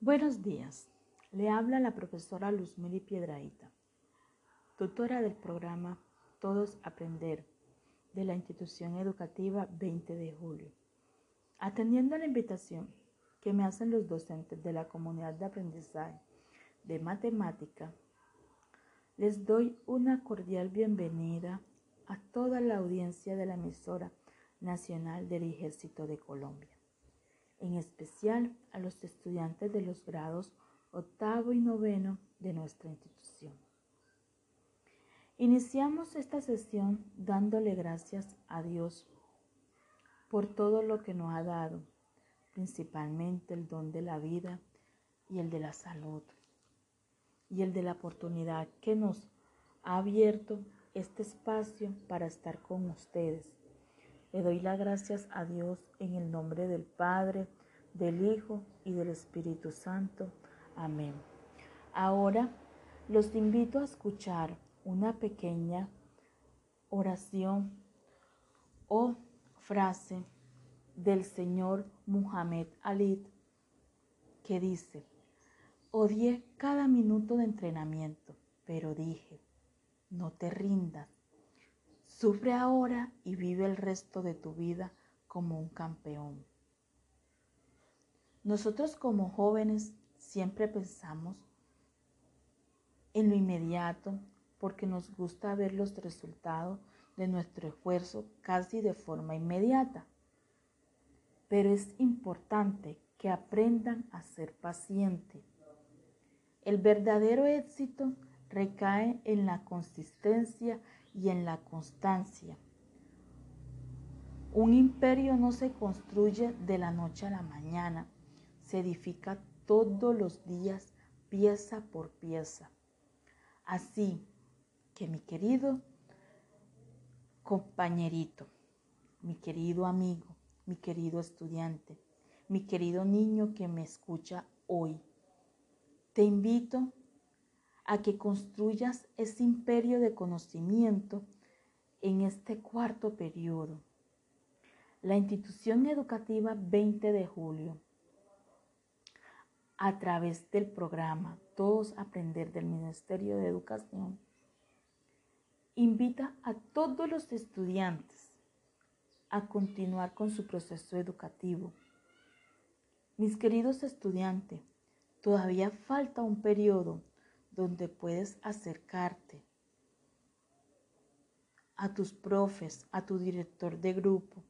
Buenos días. Le habla la profesora Luzmili Piedraíta, tutora del programa Todos Aprender de la institución educativa 20 de julio. Atendiendo a la invitación que me hacen los docentes de la comunidad de aprendizaje de matemática, les doy una cordial bienvenida a toda la audiencia de la emisora nacional del Ejército de Colombia en especial a los estudiantes de los grados octavo y noveno de nuestra institución. Iniciamos esta sesión dándole gracias a Dios por todo lo que nos ha dado, principalmente el don de la vida y el de la salud y el de la oportunidad que nos ha abierto este espacio para estar con ustedes le doy las gracias a Dios en el nombre del Padre, del Hijo y del Espíritu Santo. Amén. Ahora los invito a escuchar una pequeña oración o frase del Señor Muhammad Ali que dice, odié cada minuto de entrenamiento, pero dije, no te rindas, Sufre ahora y vive el resto de tu vida como un campeón. Nosotros como jóvenes siempre pensamos en lo inmediato porque nos gusta ver los resultados de nuestro esfuerzo casi de forma inmediata. Pero es importante que aprendan a ser pacientes. El verdadero éxito recae en la consistencia y en la constancia. Un imperio no se construye de la noche a la mañana, se edifica todos los días, pieza por pieza. Así que mi querido compañerito, mi querido amigo, mi querido estudiante, mi querido niño que me escucha hoy, te invito a que construyas ese imperio de conocimiento en este cuarto periodo. La institución educativa 20 de julio, a través del programa Todos Aprender del Ministerio de Educación, invita a todos los estudiantes a continuar con su proceso educativo. Mis queridos estudiantes, todavía falta un periodo donde puedes acercarte a tus profes, a tu director de grupo,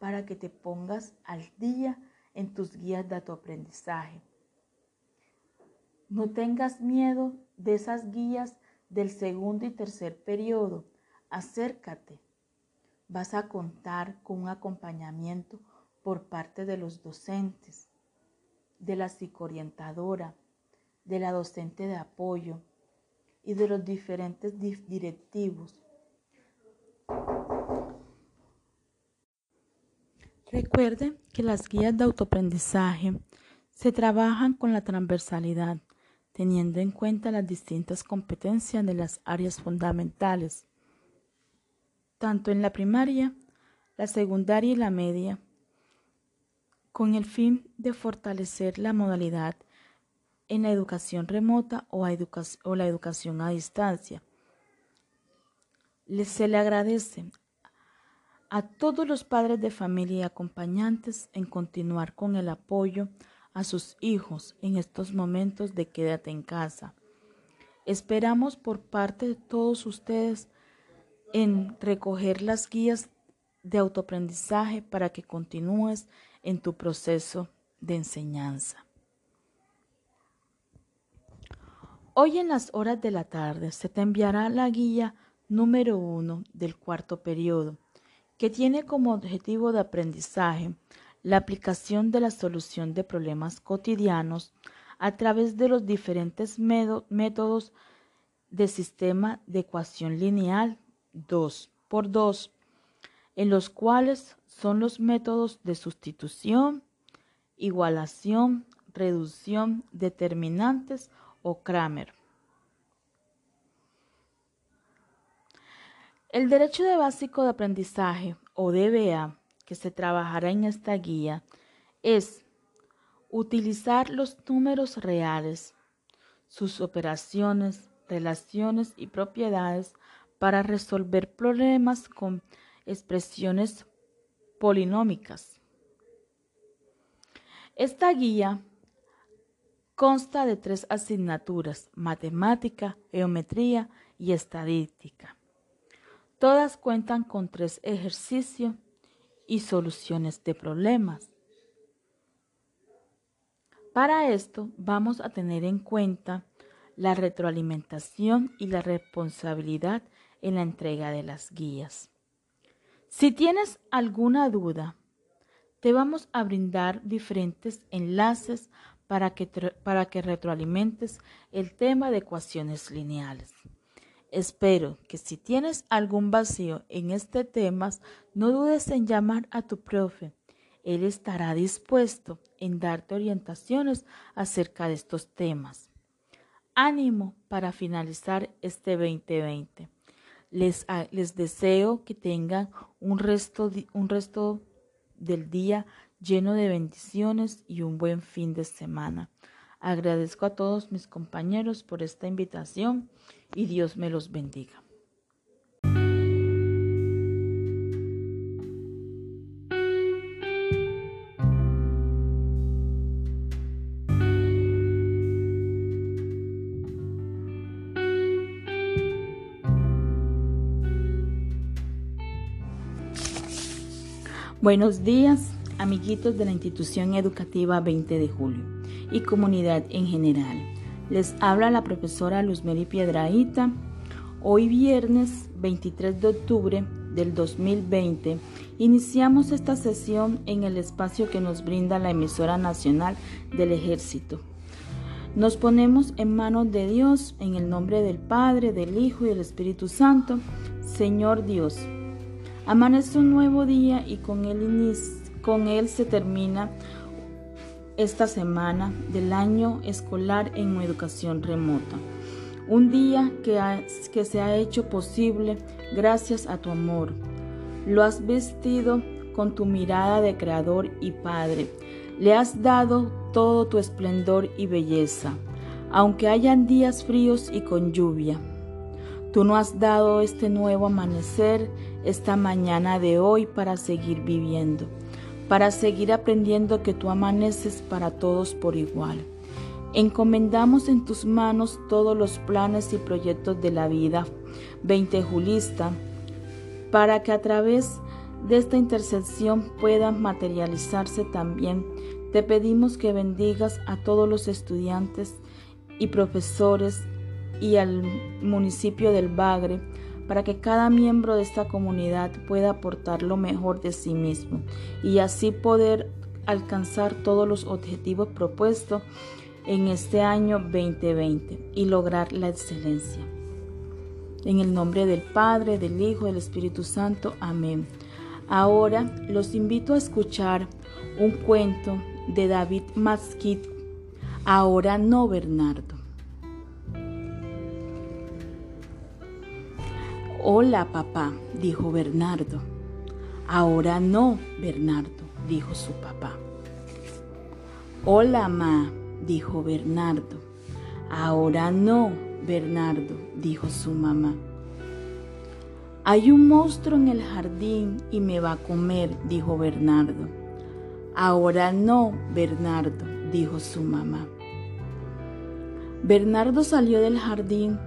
para que te pongas al día en tus guías de tu aprendizaje. No tengas miedo de esas guías del segundo y tercer periodo. Acércate. Vas a contar con un acompañamiento por parte de los docentes, de la psicoorientadora, de la docente de apoyo y de los diferentes directivos. Recuerde que las guías de autoaprendizaje se trabajan con la transversalidad, teniendo en cuenta las distintas competencias de las áreas fundamentales, tanto en la primaria, la secundaria y la media, con el fin de fortalecer la modalidad en la educación remota o, la educación a distancia. se le agradece a todos los padres de familia y acompañantes en continuar con el apoyo a sus hijos en estos momentos de quédate en casa. Esperamos por parte de todos ustedes en recoger las guías de autoaprendizaje para que continúes en tu proceso de enseñanza. Hoy en las horas de la tarde se te enviará la guía número uno del cuarto periodo, que tiene como objetivo de aprendizaje la aplicación de la solución de problemas cotidianos a través de los diferentes métodos de sistema de ecuación lineal 2 por 2, en los cuales son los métodos de sustitución, igualación, reducción, determinantes o Kramer. El derecho de básico de aprendizaje o DBA que se trabajará en esta guía es Utilizar los números reales, sus operaciones, relaciones y propiedades para resolver problemas con expresiones polinómicas. Esta guía consta de tres asignaturas, matemática, geometría y estadística. Todas cuentan con tres ejercicios y soluciones de problemas. Para esto vamos a tener en cuenta la retroalimentación y la responsabilidad en la entrega de las guías. Si tienes alguna duda, te vamos a brindar diferentes enlaces para que, para que retroalimentes el tema de ecuaciones lineales. Espero que si tienes algún vacío en este tema, no dudes en llamar a tu profe. Él estará dispuesto en darte orientaciones acerca de estos temas. Ánimo para finalizar este 2020. Les, les deseo que tengan un resto, un resto del día lleno de bendiciones y un buen fin de semana. Agradezco a todos mis compañeros por esta invitación y Dios me los bendiga. Buenos días, amiguitos de la institución educativa 20 de julio y comunidad en general. Les habla la profesora Luzmeri Piedraíta. Hoy viernes 23 de octubre del 2020 iniciamos esta sesión en el espacio que nos brinda la emisora nacional del ejército. Nos ponemos en manos de Dios en el nombre del Padre, del Hijo y del Espíritu Santo. Señor Dios, amanece un nuevo día y con con él se termina esta semana del año escolar en educación remota. Un día que, que se ha hecho posible gracias a tu amor. Lo has vestido con tu mirada de creador y padre. Le has dado todo tu esplendor y belleza, aunque hayan días fríos y con lluvia. Tú no has dado este nuevo amanecer, esta mañana de hoy para seguir viviendo para seguir aprendiendo que tú amaneces para todos por igual. Encomendamos en tus manos todos los planes y proyectos de la vida 20 julista para que a través de esta intercesión puedan materializarse también. Te pedimos que bendigas a todos los estudiantes y profesores y al municipio del Bagre para que cada miembro de esta comunidad pueda aportar lo mejor de sí mismo y así poder alcanzar todos los objetivos propuestos en este año 2020 y lograr la excelencia. En el nombre del Padre, del Hijo, del Espíritu Santo. Amén. Ahora los invito a escuchar un cuento de David Masquit, Ahora no Bernardo. Hola, papá, dijo Bernardo. Ahora no, Bernardo, dijo su papá. Hola, ma, dijo Bernardo. Ahora no, Bernardo, dijo su mamá. Hay un monstruo en el jardín y me va a comer, dijo Bernardo. Ahora no, Bernardo, dijo su mamá. Bernardo salió del jardín.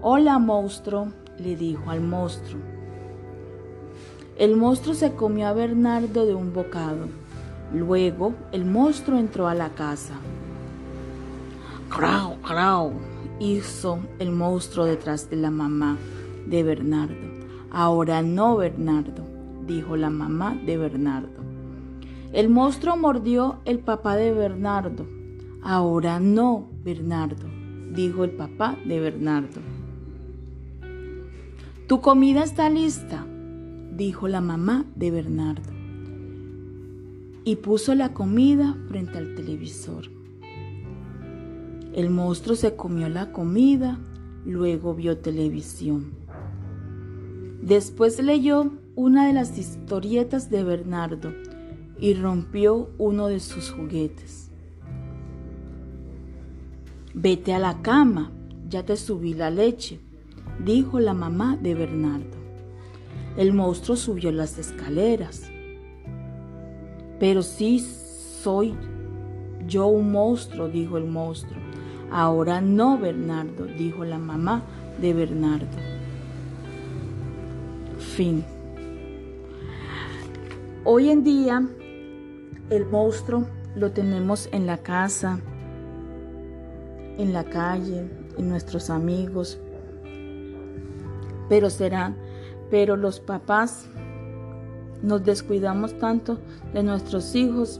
Hola, monstruo, le dijo al monstruo. El monstruo se comió a Bernardo de un bocado. Luego el monstruo entró a la casa. ¡Crau, crau! hizo el monstruo detrás de la mamá de Bernardo. Ahora no, Bernardo, dijo la mamá de Bernardo. El monstruo mordió el papá de Bernardo. Ahora no, Bernardo, dijo el papá de Bernardo. Tu comida está lista, dijo la mamá de Bernardo. Y puso la comida frente al televisor. El monstruo se comió la comida, luego vio televisión. Después leyó una de las historietas de Bernardo y rompió uno de sus juguetes. Vete a la cama, ya te subí la leche, dijo la mamá de Bernardo. El monstruo subió las escaleras. Pero sí soy yo un monstruo, dijo el monstruo. Ahora no, Bernardo, dijo la mamá de Bernardo. Fin. Hoy en día el monstruo lo tenemos en la casa, en la calle, en nuestros amigos. Pero será, pero los papás nos descuidamos tanto de nuestros hijos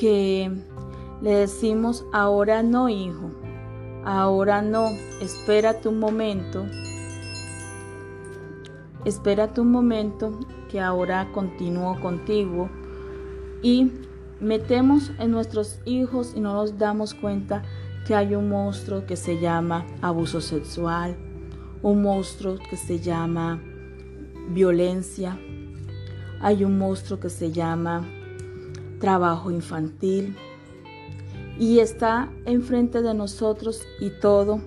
que le decimos, ahora no, hijo, ahora no, espérate un momento, espérate un momento que ahora continúo contigo y metemos en nuestros hijos y no nos damos cuenta que hay un monstruo que se llama abuso sexual, un monstruo que se llama violencia, hay un monstruo que se llama trabajo infantil. Y está enfrente de nosotros y todo.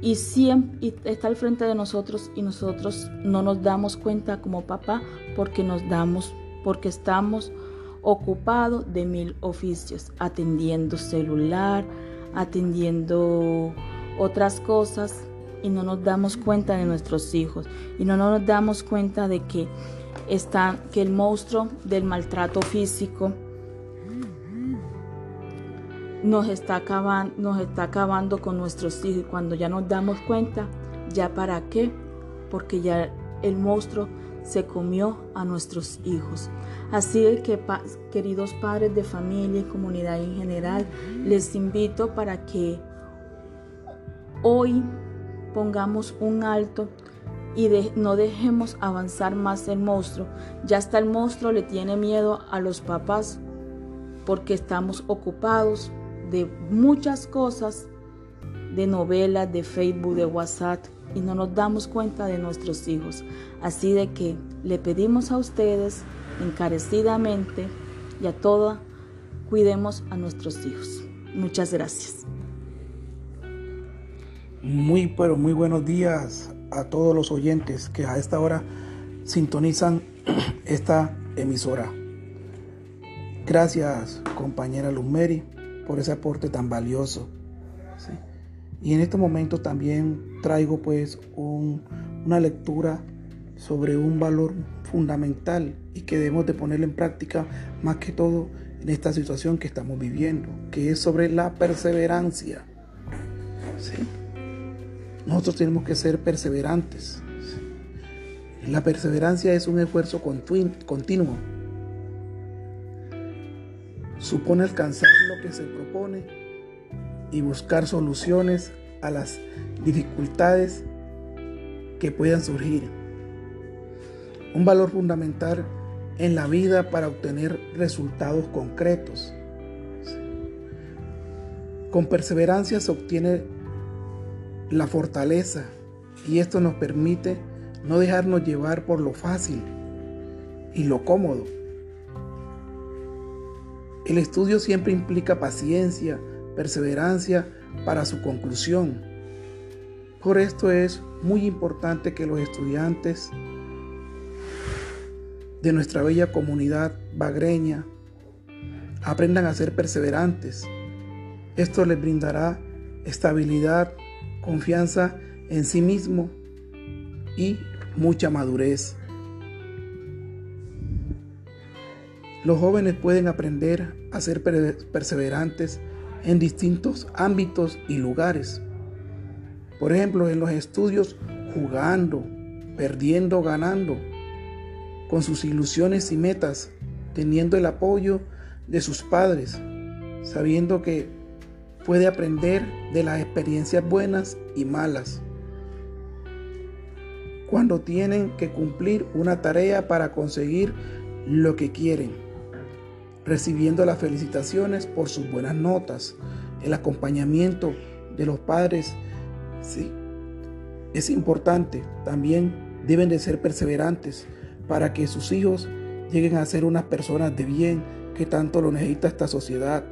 Y siempre está al frente de nosotros y nosotros no nos damos cuenta como papá porque nos damos porque estamos ocupados de mil oficios atendiendo celular atendiendo otras cosas y no nos damos cuenta de nuestros hijos. Y no nos damos cuenta de que está que el monstruo del maltrato físico nos está acabando, nos está acabando con nuestros hijos. Y cuando ya nos damos cuenta, ya para qué, porque ya el monstruo se comió a nuestros hijos. Así que, queridos padres de familia y comunidad en general, les invito para que hoy pongamos un alto y no dejemos avanzar más el monstruo. Ya hasta el monstruo le tiene miedo a los papás porque estamos ocupados de muchas cosas, de novelas, de Facebook, de WhatsApp y no nos damos cuenta de nuestros hijos. Así de que le pedimos a ustedes encarecidamente y a toda, cuidemos a nuestros hijos. Muchas gracias. Muy, pero muy buenos días a todos los oyentes que a esta hora sintonizan esta emisora. Gracias, compañera Lumeri, por ese aporte tan valioso. Y en este momento también traigo pues una lectura sobre un valor fundamental y que debemos de ponerlo en práctica más que todo en esta situación que estamos viviendo, que es sobre la perseverancia. ¿sí? Nosotros tenemos que ser perseverantes. La perseverancia es un esfuerzo continuo. Supone alcanzar lo que se propone y buscar soluciones a las dificultades que puedan surgir. Un valor fundamental en la vida para obtener resultados concretos. Con perseverancia se obtiene la fortaleza y esto nos permite no dejarnos llevar por lo fácil y lo cómodo. El estudio siempre implica paciencia, perseverancia para su conclusión. Por esto es muy importante que los estudiantes de nuestra bella comunidad bagreña aprendan a ser perseverantes. Esto les brindará estabilidad confianza en sí mismo y mucha madurez. Los jóvenes pueden aprender a ser perseverantes en distintos ámbitos y lugares. Por ejemplo, en los estudios, jugando, perdiendo, ganando, con sus ilusiones y metas, teniendo el apoyo de sus padres, sabiendo que puede aprender de las experiencias buenas y malas. Cuando tienen que cumplir una tarea para conseguir lo que quieren, recibiendo las felicitaciones por sus buenas notas, el acompañamiento de los padres, sí, es importante. También deben de ser perseverantes para que sus hijos lleguen a ser unas personas de bien que tanto lo necesita esta sociedad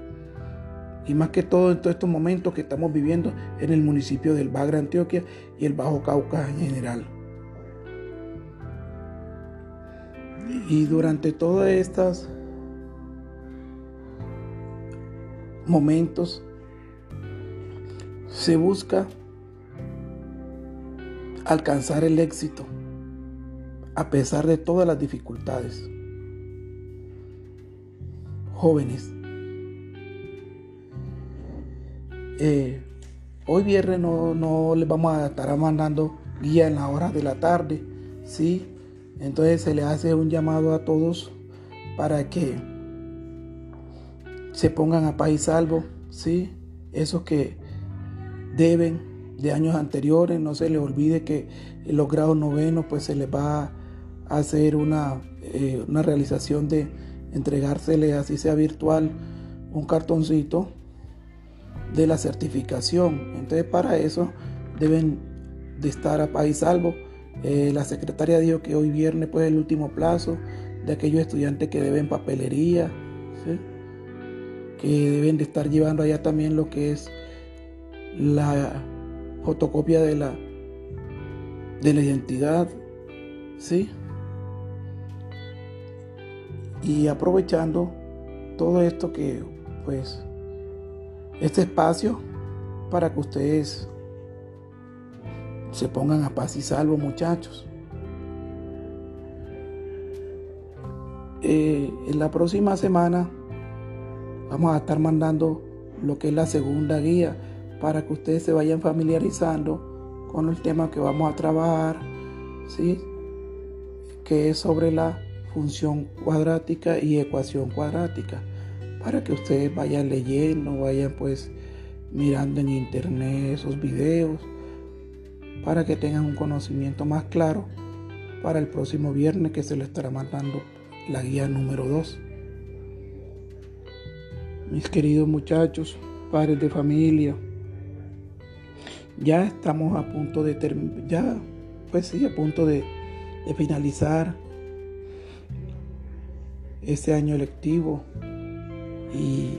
y más que todo en todos estos momentos que estamos viviendo en el municipio del Bagra, Antioquia y el Bajo Cauca en general. Y durante todos estos momentos se busca alcanzar el éxito a pesar de todas las dificultades. Jóvenes, eh, hoy viernes no, no, les vamos a estar mandando guía en la hora de la tarde, ¿sí? Entonces se le hace un llamado a todos para que se pongan a paz y salvo, ¿sí? Esos que deben de años anteriores, no se les olvide que los grados novenos pues se les va a hacer una, eh, una realización de entregársele, así sea virtual, un cartoncito de la certificación. Entonces para eso deben de estar a paz y salvo. Eh, la secretaria dijo que hoy viernes pues el último plazo de aquellos estudiantes que deben papelería, que deben de estar llevando allá también lo que es la fotocopia de la de la identidad, ¿sí? Y aprovechando todo esto que pues este espacio para que ustedes se pongan a paz y salvo, muchachos. Eh, en la próxima semana vamos a estar mandando lo que es la segunda guía para que ustedes se vayan familiarizando con el tema que vamos a trabajar, ¿sí? que es sobre la función cuadrática y ecuación cuadrática para que ustedes vayan leyendo, vayan pues mirando en internet esos videos, para que tengan un conocimiento más claro para el próximo viernes que se les estará mandando la guía número 2. Mis queridos muchachos, padres de familia, ya estamos a punto de terminar, ya pues sí, a punto de, de finalizar este año lectivo y,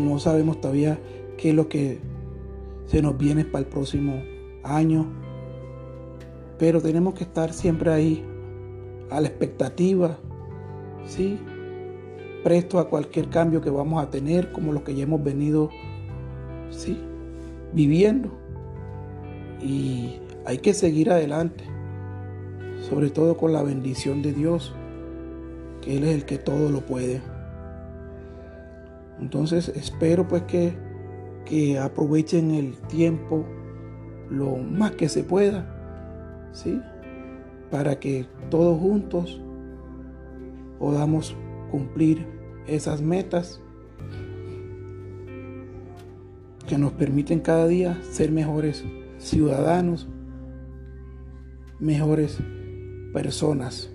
no sabemos todavía qué es lo que se nos viene para el próximo año. Pero tenemos que estar siempre ahí a la expectativa, ¿sí? Presto a cualquier cambio que vamos a tener, como lo que ya hemos venido, ¿sí? Viviendo. Y hay que seguir adelante, sobre todo con la bendición de Dios. Él es el que todo lo puede. Entonces espero pues que, que aprovechen el tiempo lo más que se pueda, ¿sí? Para que todos juntos podamos cumplir esas metas que nos permiten cada día ser mejores ciudadanos, mejores personas.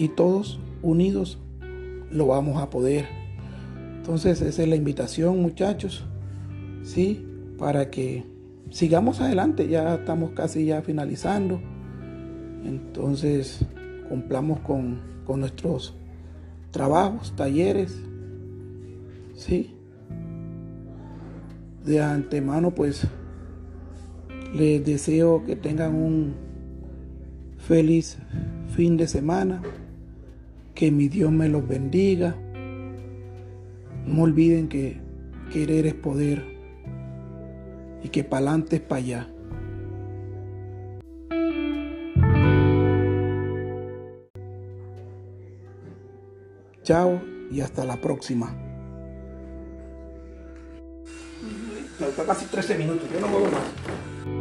Y todos unidos lo vamos a poder. Entonces esa es la invitación muchachos, ¿sí? Para que sigamos adelante, ya estamos casi ya finalizando. Entonces cumplamos con, con nuestros trabajos, talleres, ¿sí? De antemano pues les deseo que tengan un feliz fin de semana que mi Dios me los bendiga. No olviden que querer es poder y que pa'lante es para allá. Chao y hasta la próxima. casi 13 minutos, yo no puedo más.